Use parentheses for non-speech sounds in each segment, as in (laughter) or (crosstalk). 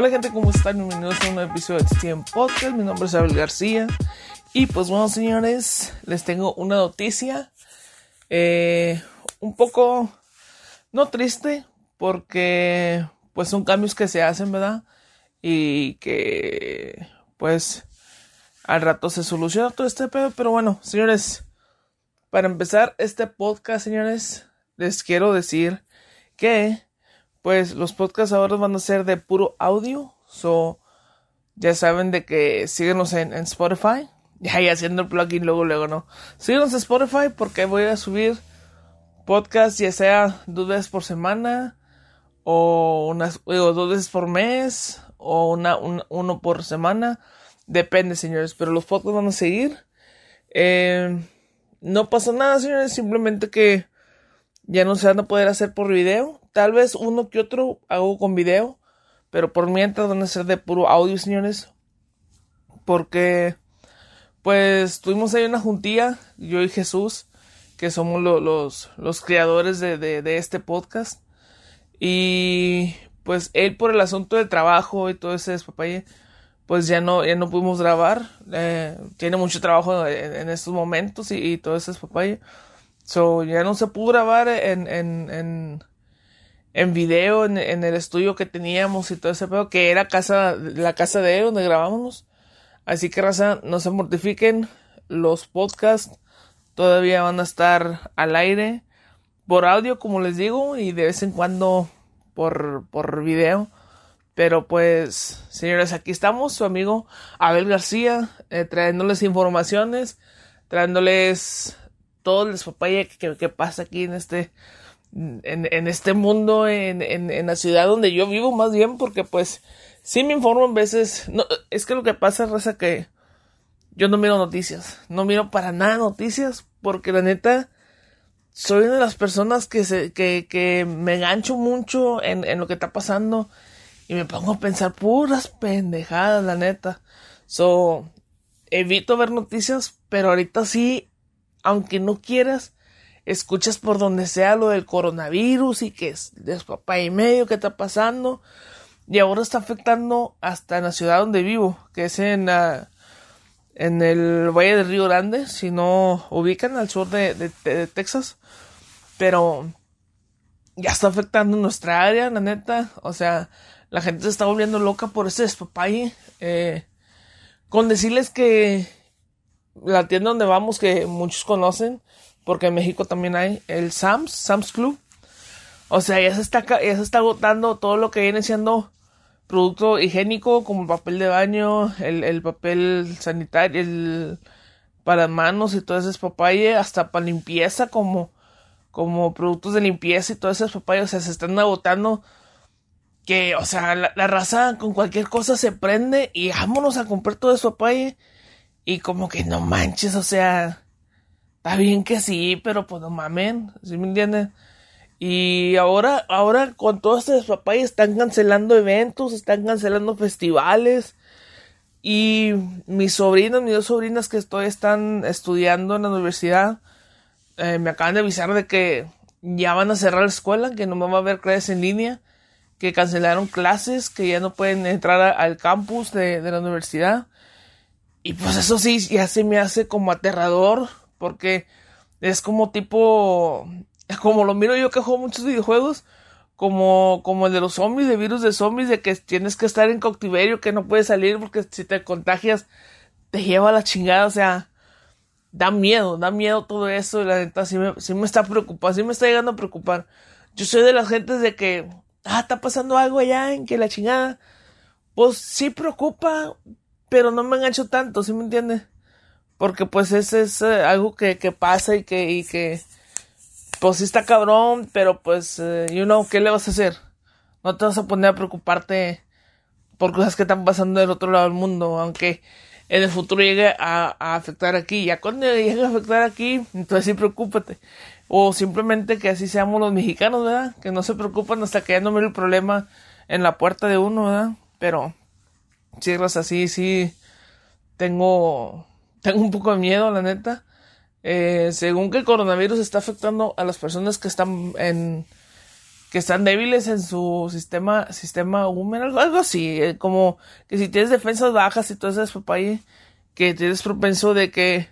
Hola gente, ¿cómo están? Bienvenidos a un nuevo episodio de TTM Podcast. Mi nombre es Abel García. Y pues bueno, señores, les tengo una noticia. Eh, un poco, no triste, porque pues son cambios que se hacen, ¿verdad? Y que pues al rato se soluciona todo este pedo. Pero bueno, señores, para empezar este podcast, señores, les quiero decir que pues los podcasts ahora van a ser de puro audio. So, ya saben de que síguenos en, Spotify. (laughs) Ya, y haciendo el plugin luego, luego, ¿no? Síguenos en Spotify porque voy a subir podcast ya sea dos veces por semana o unas dos veces por mes o una, uno por semana. Depende, señores. Pero los podcasts van a seguir. Eh, no pasa nada, señores. Simplemente que ya no se van a poder hacer por video. Tal vez uno que otro hago con video. Pero por mientras van a ser de puro audio, señores. Porque, pues, tuvimos ahí una juntilla, yo y Jesús, que somos los, los creadores de, de, este podcast. Y, pues, él por el asunto de trabajo y todo ese despapalle, pues ya no, ya no pudimos grabar. Eh, tiene mucho trabajo en, estos momentos y, y todo ese despapalle. So, ya no se pudo grabar en, en video, en, el estudio que teníamos y todo ese pedo, que era casa, la casa de él donde grabábamos. Así que, raza, no se mortifiquen. Los podcasts todavía van a estar al aire por audio, como les digo, y de vez en cuando por, por video. Pero pues, señores, aquí estamos, su amigo Abel García, eh, trayéndoles informaciones, trayéndoles todo el papaya que, que, pasa aquí en este, en, este mundo, en, en, la ciudad donde yo vivo más bien, porque pues sí me informo en veces, no, es que lo que pasa es que yo no miro noticias, no miro para nada noticias, porque la neta, soy una de las personas que se, que, que me gancho mucho en, en lo que está pasando y me pongo a pensar puras pendejadas, la neta. So, evito ver noticias, pero ahorita sí aunque no quieras, escuchas por donde sea lo del coronavirus y que es papá y medio que está pasando. Y ahora está afectando hasta en la ciudad donde vivo, que es en, en el Valle del Río Grande, si no ubican al sur de, Texas. Pero ya está afectando nuestra área, la neta. O sea, la gente se está volviendo loca por ese despapalle. Eh, con decirles que la tienda donde vamos que muchos conocen, porque en México también hay el Sam's, Sam's Club. O sea, ya se está, ya se está agotando todo lo que viene siendo producto higiénico, como el papel de baño, el, papel sanitario, el para manos y todo ese papaye, hasta para limpieza, como, como productos de limpieza y todo ese papaye, o sea, se están agotando. Que, o sea, la, raza con cualquier cosa se prende y vámonos a comprar todo ese papaye y como que no manches, o sea, está bien que sí, pero pues no mamen, ¿sí me entienden? Y ahora, ahora con todo este despapalle están cancelando eventos, están cancelando festivales. Y mis sobrinos, mis dos sobrinas que estoy están estudiando en la universidad, eh, me acaban de avisar de que ya van a cerrar la escuela, que no me va a haber clases en línea, que cancelaron clases, que ya no pueden entrar al campus de, de la universidad. Y pues eso sí, ya se me hace como aterrador, porque es como tipo, (laughs) como lo miro yo que juego muchos videojuegos, como, como el de los zombies, de virus de zombies, de que tienes que estar en cautiverio, que no puedes salir porque si te contagias te lleva a la chingada, o sea, da miedo, da miedo todo eso, y la neta sí me, sí me está preocupando, sí me está llegando a preocupar. Yo soy de las gentes de que, ah, está pasando algo allá en que la chingada, pues sí preocupa, pero no me engancho tanto, ¿sí me entiendes? Porque pues ese es eh, algo que, pasa y que, y que, pues sí está cabrón, pero pues, eh, you know, ¿qué le vas a hacer? No te vas a poner a preocuparte por cosas que están pasando del otro lado del mundo, aunque en el futuro llegue a, afectar aquí. Ya cuando llegue a afectar aquí, entonces sí preocúpate. O simplemente que así seamos los mexicanos, ¿verdad? Que no se preocupan hasta que ya no mire el problema en la puerta de uno, ¿verdad? Pero cierras así, sí, tengo, tengo un poco de miedo, la neta. Eh, según que el coronavirus está afectando a las personas que están en, que están débiles en su sistema, sistema húmero, algo, así, eh, como que si tienes defensas bajas y todo eso, papá, que tienes propenso de que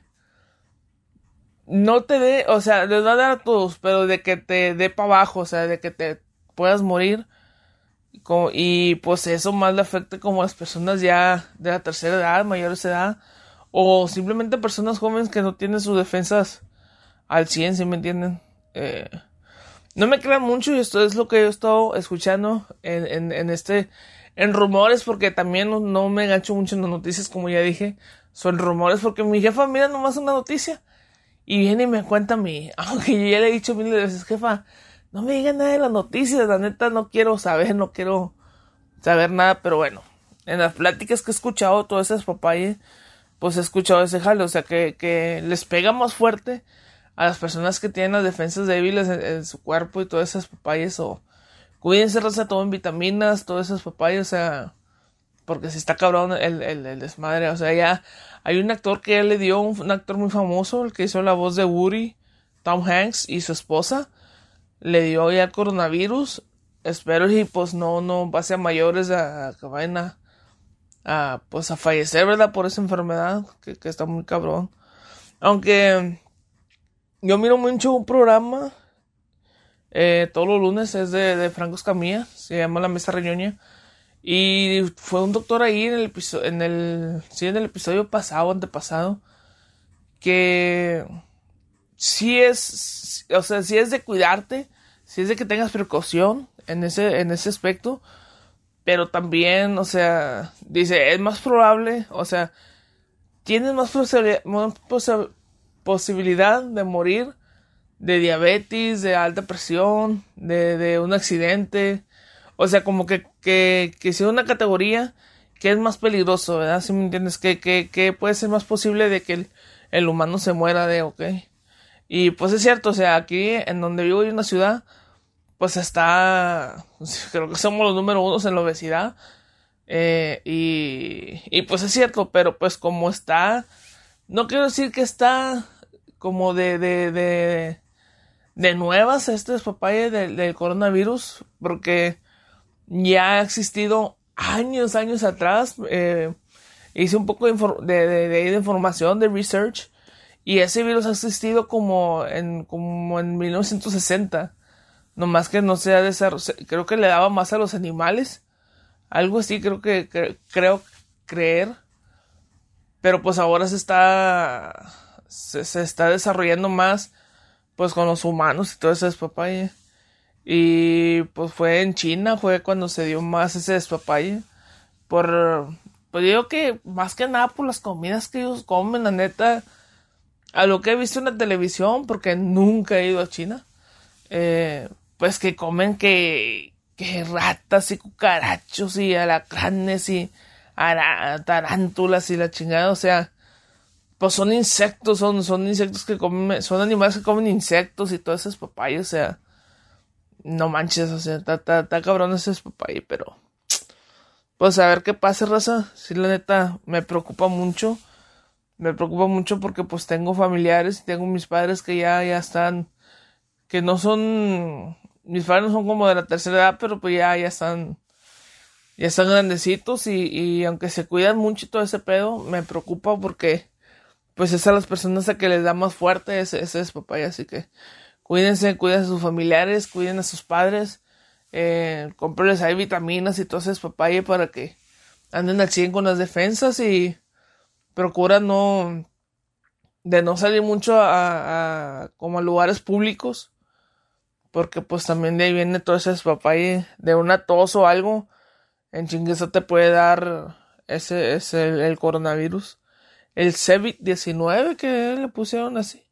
no te dé, o sea, les va a dar a todos, pero de que te dé para abajo, o sea, de que te puedas morir. y pues eso más le afecta como a las personas ya de la tercera edad, mayores edad, o simplemente personas jóvenes que no tienen sus defensas al 100, si me entienden. Eh, no me crean mucho y esto es lo que yo he estado escuchando en, en, este, en rumores, porque también no, me engancho mucho en las noticias, como ya dije, son rumores, porque mi jefa mira nomás una noticia y viene y me cuenta a (laughs) mí, aunque yo ya le he dicho mil veces, jefa, no me digan nada de las noticias, la neta no quiero saber, no quiero saber nada, pero bueno, en las pláticas que he escuchado, todas esas papayas, pues he escuchado ese jale, o sea que, que les pega más fuerte a las personas que tienen las defensas débiles en, su cuerpo y todas esas papayas o cuídense raza en vitaminas, todas esas papayas, o sea, porque si está cabrón el, el, desmadre, o sea, ya hay un actor que le dio, un, actor muy famoso, el que hizo la voz de Woody, Tom Hanks y su esposa, le dio ya el coronavirus, espero y pues no, no pase a mayores a, que vayan a, pues a fallecer, ¿verdad? Por esa enfermedad, que, está muy cabrón. Aunque yo miro mucho un programa eh, todos los lunes, es de, de Franco Escamilla, se llama La Mesa Reñoña. Y fue un doctor ahí en el episodio, en el, en el episodio pasado, antepasado, que sí es, o sea, sí es de cuidarte, sí es de que tengas precaución en ese, en ese aspecto, pero también, o sea, dice, es más probable, o sea, tienes más posibilidad, de morir de diabetes, de alta presión, de, de un accidente. O sea, como que, que, que sea una categoría que es más peligroso, ¿verdad? Si me entiendes, que, que, que puede ser más posible de que el, el, humano se muera de, ok. Y pues es cierto, o sea, aquí en donde vivo en una ciudad, pues está, creo que somos los número unos en la obesidad. Eh, y, y pues es cierto, pero pues como está, no quiero decir que está como de, de, de, de nuevas este papaya del, coronavirus, porque ya ha existido años, años atrás. Eh, hice un poco de, de, de, información, de research, y ese virus ha existido como en, como en 1960. Nomás que no se ha desarrollado, creo que le daba más a los animales. Algo así creo que, creo creer. Pero pues ahora se está se, está desarrollando más pues con los humanos y todo ese despapalle. Y pues fue en China, fue cuando se dio más ese despapalle. Por, pues digo que más que nada por las comidas que ellos comen, la neta, a lo que he visto en la televisión, porque nunca he ido a China, eh, pues que comen que, que ratas y cucarachos y alacranes y tarántulas y la chingada, o sea, pues son insectos, son, son insectos que comen, son animales que comen insectos y todas esas papayas, o sea, no manches, o sea, está, cabrón ese papayas, pero, pues a ver qué pasa, raza, si la neta me preocupa mucho, me preocupa mucho porque pues tengo familiares y tengo mis padres que ya, ya están, que no son, mis padres son como de la tercera edad, pero pues ya, ya están, ya están grandecitos y, y aunque se cuidan mucho todo ese pedo, me preocupa porque pues es a las personas a que les da más fuerte ese, ese papaya. Así que cuídense, cuiden a sus familiares, cuiden a sus padres, eh, cómprenles ahí vitaminas y todo ese papaya para que anden al 100 con las defensas y procura no de no salir mucho a, a, como a lugares públicos porque pues también de ahí viene todo ese papaya de una tos o algo en chinguesa te puede dar ese, ese el coronavirus el COVID-19 que le pusieron así.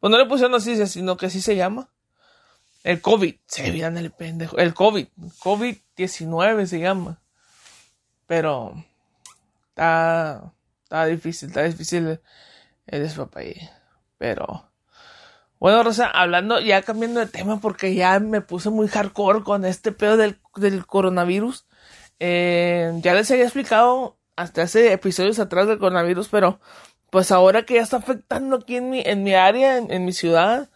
Pues no le pusieron así, sino que así se llama. El COVID, se miran el pendejo. El COVID, COVID-19 se llama. Pero está, está difícil, está difícil el despapalle. Pero bueno, Rosa, hablando, ya cambiando de tema porque ya me puse muy hardcore con este pedo del, del coronavirus. Eh, ya les había explicado hasta hace episodios atrás del coronavirus, pero pues ahora que ya está afectando aquí en mi, en mi área, en, mi ciudad,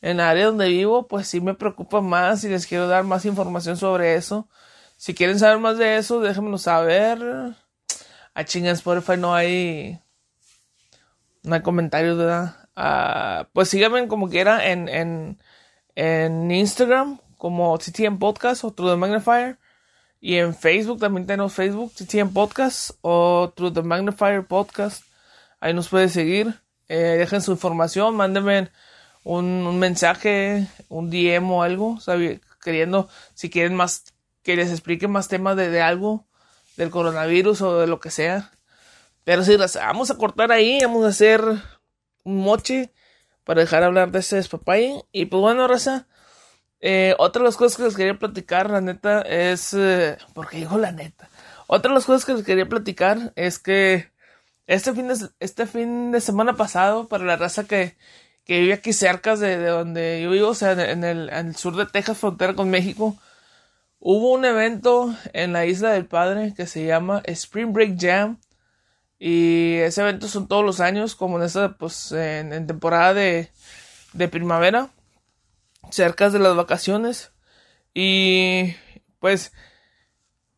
en la área donde vivo, pues sí me preocupa más y les quiero dar más información sobre eso. Si quieren saber más de eso, déjenmelo saber. A chinga Spotify no hay. No hay comentarios, ¿verdad? Ah, pues síganme como quiera en, en, en Instagram como CTM Podcast o True the Magnifier. Y en Facebook también tenemos Facebook, CTM Podcast o True the Magnifier Podcast. Ahí nos pueden seguir. Eh, dejen su información, mándenme un, mensaje, un DM o algo, queriendo, si quieren más, que les explique más temas de, de algo, del coronavirus o de lo que sea. Pero sí, vamos a cortar ahí, vamos a hacer un moche para dejar hablar de ese despapalle. Y pues bueno, raza, eh, otra de las cosas que les quería platicar, la neta, es. Eh, porque digo la neta. Otra de las cosas que les quería platicar es que este fin de, este fin de semana pasado, para la raza que, que vive aquí cerca de, donde yo vivo, o sea, en el sur de Texas, frontera con México, hubo un evento en la Isla del Padre que se llama Spring Break Jam. Y ese evento son todos los años, como en esta, pues, en, temporada de, de primavera, cerca de las vacaciones. Y pues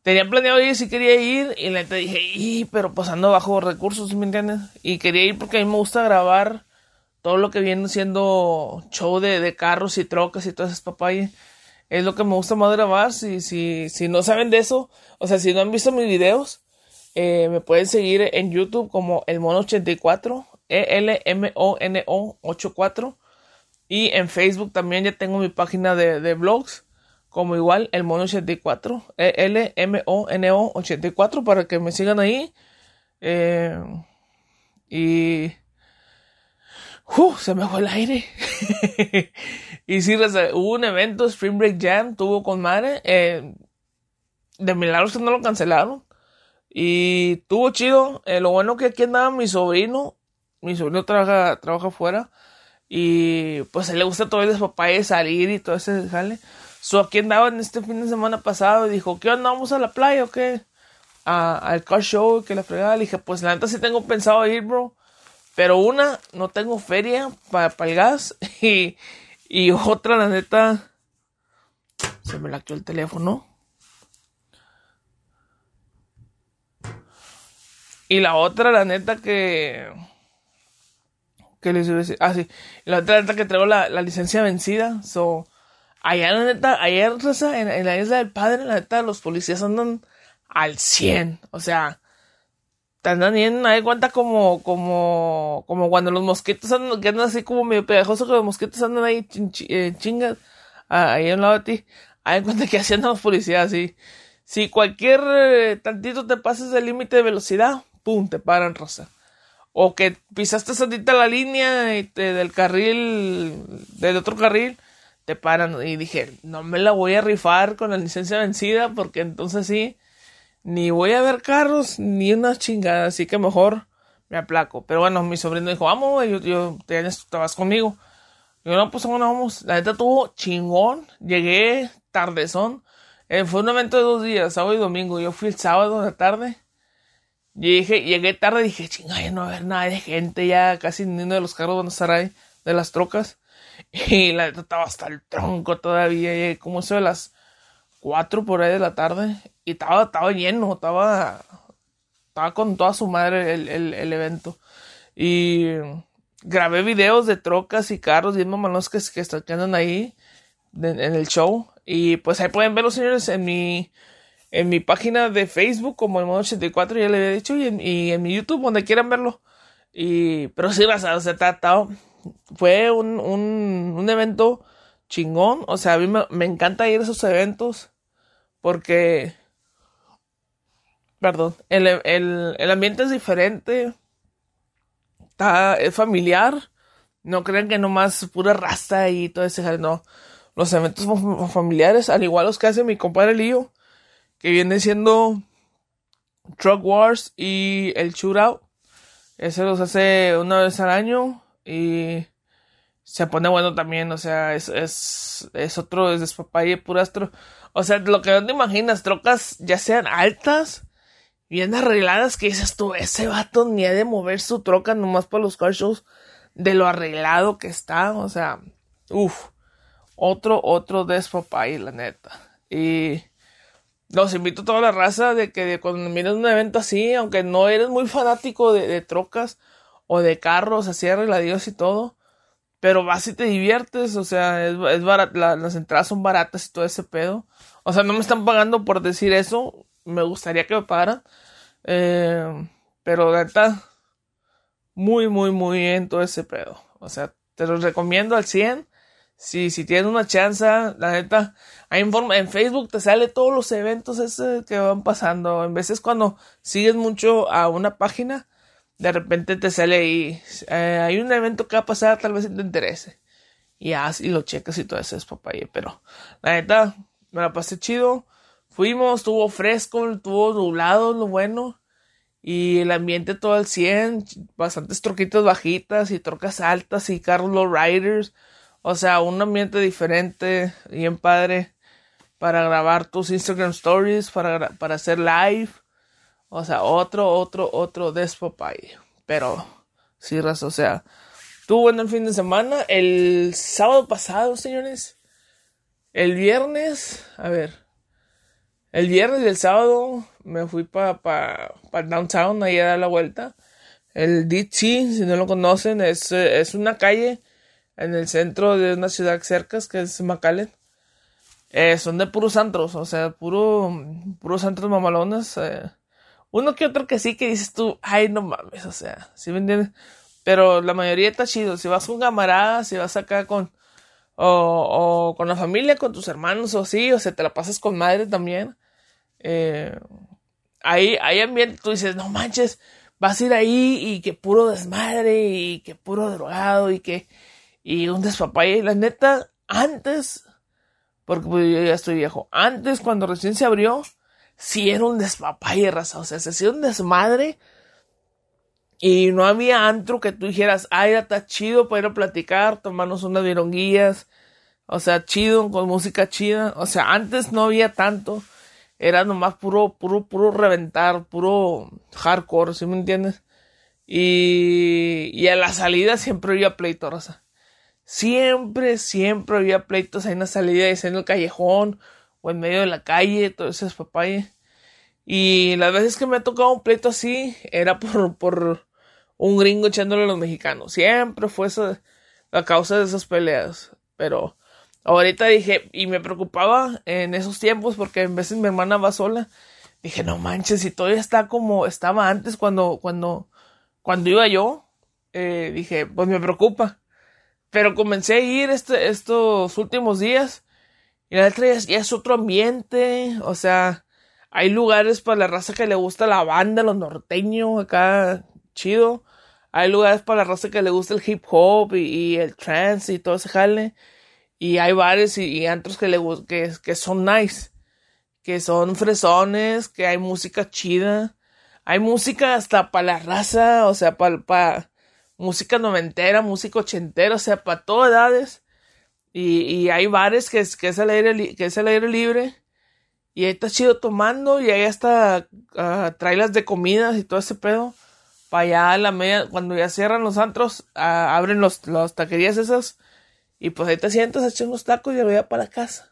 tenía planeado ir si quería ir y la neta dije, y, pero pues ando bajo recursos, ¿me entiendes? Y quería ir porque a mí me gusta grabar todo lo que viene siendo show de, de carros y trocas y todas esas papayas. Es lo que me gusta más grabar. Si, si, si no saben de eso, o sea, si no han visto mis videos, eh, me pueden seguir en YouTube como el mono84, E-L-M-O-N-O 84. Y en Facebook también ya tengo mi página de, de blogs, como igual el mono84, E-L-M-O-N-O 84, para que me sigan ahí. Eh, y. Uh, se me fue el aire. (laughs) y sí, hubo un evento, Spring Break Jam, tuvo con madre. Eh, de milagros que no lo cancelaron. Y tuvo chido. Eh, lo bueno que aquí andaba mi sobrino. Mi sobrino trabaja, trabaja afuera. Y pues a él le gusta todo el papá salir y todo ese jale. So aquí andaba en este fin de semana pasado y dijo, ¿qué onda? ¿Vamos a la playa o qué? al car show, que la fregada. Le dije, pues la neta sí tengo pensado ir, bro. Pero una, no tengo feria para el gas. (laughs) Y, y otra, la neta, se me laqueó el teléfono. Y la otra, la neta, que. ¿Qué les iba a decir? Ah, sí. La otra, la neta, que traigo la, la licencia vencida. So, allá, la neta, ayer, en, en la isla del padre, la neta, los policías andan al 100. O sea, te andan bien, hay cuenta como, como, como cuando los mosquitos andan, que andan así como medio pegajosos, que los mosquitos andan ahí eh, chingas, ah, ahí a un lado de ti. Hay cuenta que así andan los policías, así. Si cualquier eh, tantito te pases el límite de velocidad, pum, te paran, rosa. O que pisaste santita la línea y te, del carril, del otro carril, te paran. Y dije, no me la voy a rifar con la licencia vencida porque entonces sí, ni voy a ver carros ni una chingada. Así que mejor me aplaco. Pero bueno, mi sobrino dijo, vamos, yo, yo te, vas conmigo. Yo no, pues bueno, vamos. La neta tuvo chingón. Llegué tardezón. Eh, fue un evento de dos días, sábado y domingo. Yo fui el sábado de la tarde y dije, llegué tarde dije, chinga, ya no va a haber nada de gente, ya casi ni uno de los carros van a estar ahí, de las trocas. (laughs) Y la neta estaba hasta el tronco todavía, como eso de las 4 por ahí de la tarde. Y estaba, estaba lleno, estaba, estaba con toda su madre el, el, evento. Y grabé videos de trocas y carros bien mamalos que, que, que andan ahí en el show. Y pues ahí pueden verlos, señores, en mi en mi página de Facebook como el modo 84 ya le había dicho y en, y en mi YouTube donde quieran verlo. Y pero sí o sea tratado fue un, un, un, evento chingón. O sea a mí me, encanta ir a esos eventos porque perdón el, el, el ambiente es diferente está es familiar. No crean que nomás pura raza y todo ese no. Los eventos familiares al igual los que hace mi compadre Lío que viene siendo Truck Wars y el Shootout. Ese los hace una vez al año y se pone bueno también, o sea, es, es, es otro, es despapalle purastro. O sea, lo que no te imaginas, trocas ya sean altas, bien arregladas, que dices tú, ese vato ni ha de mover su troca nomás para los car shows, de lo arreglado que está, o sea, Uf, otro, otro despapay, la neta. Y los invito a toda la raza de que cuando miren un evento así, aunque no eres muy fanático de, trocas o de carros así arregladillos y todo, pero vas y te diviertes, o sea, es, es las entradas son baratas y todo ese pedo. O sea, no me están pagando por decir eso, me gustaría que me pagaran. Eh, pero neta, muy, muy, muy bien todo ese pedo. O sea, te lo recomiendo al 100. Si, si tienes una chance, la neta, hay en Facebook te sale todos los eventos que van pasando. En veces cuando sigues mucho a una página, de repente te sale ahí, eh, hay un evento que va a pasar, tal vez te interese. Y así lo checas y todo eso es papaya. Pero la neta, me la pasé chido. Fuimos, estuvo fresco, estuvo nublado, lo bueno. Y el ambiente todo al 100, bastantes troquitas bajitas y trocas altas y carros low riders. O sea, un ambiente diferente, bien padre para grabar tus Instagram stories, para, para hacer live. O sea, otro, otro, otro despopay. Pero, sí, raza, o sea, tuvo bueno el fin de semana. El sábado pasado, señores. El viernes, a ver. El viernes y el sábado me fui para pa, pa downtown, ahí a dar la vuelta. El DC, si no lo conocen, es, es una calle en el centro de una ciudad cerca, que es McAllen. Eh, son de puros antros, o sea, puro, puros antros mamalones. Eh. Uno que otro que sí que dices tú, ay, no mames, o sea, ¿sí me entiendes? Pero la mayoría está chido. Si vas con camaradas, si vas acá con, o, o con la familia, con tus hermanos o así, o sea, te la pasas con madre también. Eh, ahí, hay ambiente, tú dices, no manches, vas a ir ahí y que puro desmadre y que puro drogado y que, y un despapalle. La neta, antes, porque pues, yo ya estoy viejo, antes cuando recién se abrió, sí era un despapalle, raza, o sea, se hacía un desmadre. Y no había antro que tú dijeras, ay, está chido para ir a platicar, tomarnos unas vironguillas. O sea, chido, con música chida. O sea, antes no había tanto era nomás puro, puro, puro reventar, puro hardcore, ¿sí me entiendes? Y, y a la salida siempre había pleitos, raza. Siempre, siempre había pleitos ahí en la salida, en el callejón, o en medio de la calle, todo eso es papaya. Y las veces que me ha tocado un pleito así, era (laughs) por, por un gringo echándole a los mexicanos. Siempre fue esa, la causa de esas peleas. Pero Ahorita dije, y me preocupaba en esos tiempos porque en veces mi hermana va sola. Dije, no manches, si todavía está como estaba antes cuando, cuando, cuando iba yo. Eh, dije, pues me preocupa. Pero comencé a ir este, estos últimos días. Y la letra ya, es otro ambiente. O sea, hay lugares para la raza que le gusta la banda, los norteños, acá, chido. Hay lugares para la raza que le gusta el hip hop y, y el trance y todo ese jale. Y hay bares y, antros que, le, que, que son nice, que son fresones, que hay música chida. Hay música hasta para la raza, o sea, para pa, música noventera, música ochentera, o sea, para todas edades. Y, y hay bares que es, que es, aire, que es aire libre. Y ahí está chido tomando y ahí hasta uh, trailas de comidas y todo ese pedo. Para allá a la media, cuando ya cierran los antros, ah, abren los, las taquerías esas y pues ahí te sientas a unos tacos y voy a para casa.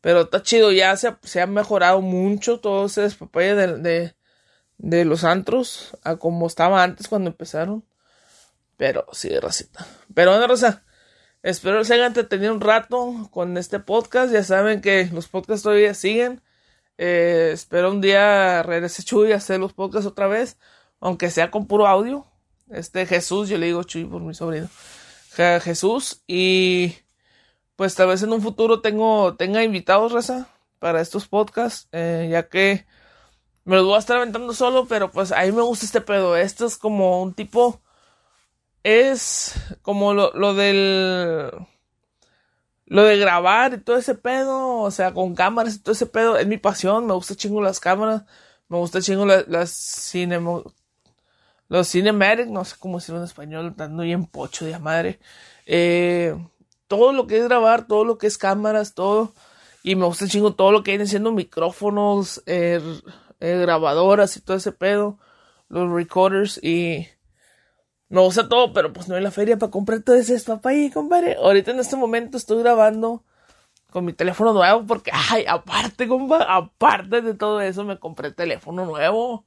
Pero está chido, ya se, se ha mejorado mucho todo ese despapalle de, de, de, los antros a como estaba antes cuando empezaron. Pero sí, racita. Pero bueno, Rosa, espero se hayan entretenido un rato con este podcast. Ya saben que los podcasts todavía siguen. Eh, espero un día regrese Chuy a hacer los podcasts otra vez, aunque sea con puro audio. Este Jesús, yo le digo Chuy por mi sobrino. Jesús y pues tal vez en un futuro tengo, tenga invitados, Reza, para estos podcasts, eh, ya que me los voy a estar aventando solo, pero pues a mí me gusta este pedo. Esto es como un tipo, es como lo, lo del, lo de grabar y todo ese pedo, o sea, con cámaras y todo ese pedo, es mi pasión, me gusta chingo las cámaras, me gusta chingo las, las los cinematic, no sé cómo decirlo en español, dando bien pocho de madre. Eh, todo lo que es grabar, todo lo que es cámaras, todo. Y me gusta chingo todo lo que viene siendo micrófonos, eh, eh, grabadoras y todo ese pedo. Los recorders y me gusta todo, pero pues no hay la feria para comprar todo ese papaya, compadre. Ahorita en este momento estoy grabando con mi teléfono nuevo porque, ay, aparte, compa, aparte de todo eso, me compré teléfono nuevo.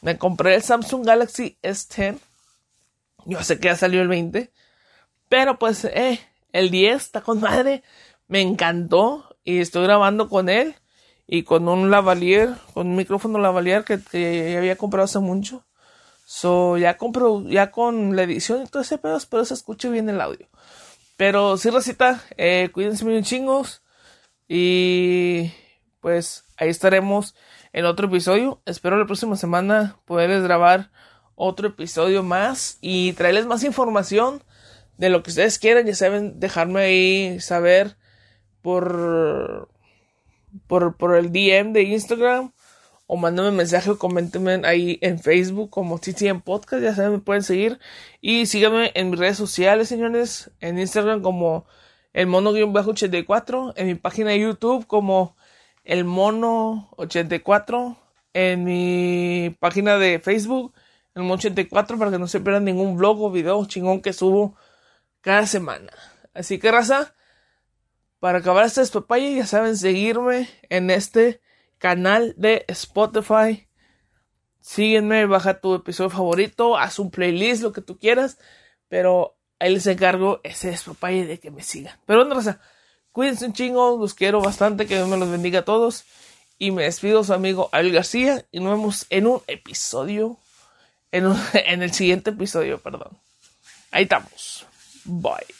Me compré el Samsung Galaxy S10. Yo sé que ya salió el 20. Pero pues, eh, el 10 está con madre. Me encantó. Y estoy grabando con él. Y con un lavalier, con un micrófono lavalier que, que había comprado hace mucho. So, ya compro, ya con la edición y todo ese pedo, espero se escuche bien el audio. Pero sí, recita, eh, cuídense bien chingos. Y pues ahí estaremos en otro episodio. Espero la próxima semana poderles grabar otro episodio más y traerles más información de lo que ustedes quieran. Ya saben, dejarme ahí saber por, por, por el DM de Instagram o mándame mensaje o coméntenme ahí en Facebook como en Podcast, ya saben, me pueden seguir. Y síganme en mis redes sociales, señores, en Instagram como el mono-84, en mi página de YouTube como el mono84, en mi página de Facebook, el mono84, para que no se pierdan ningún vlog o video chingón que subo cada semana. Así que, raza, para acabar este papaya, ya saben, seguirme en este canal de Spotify. Sígueme, baja tu episodio favorito, haz un playlist, lo que tú quieras. Pero ahí les encargo ese es papaya de que me sigan. Pero bueno, cuídense un chingo, los quiero bastante, que Dios me los bendiga a todos. Y me despido su amigo Abel García y nos vemos en un episodio, en (laughs) el siguiente episodio, perdón. Ahí estamos. Bye.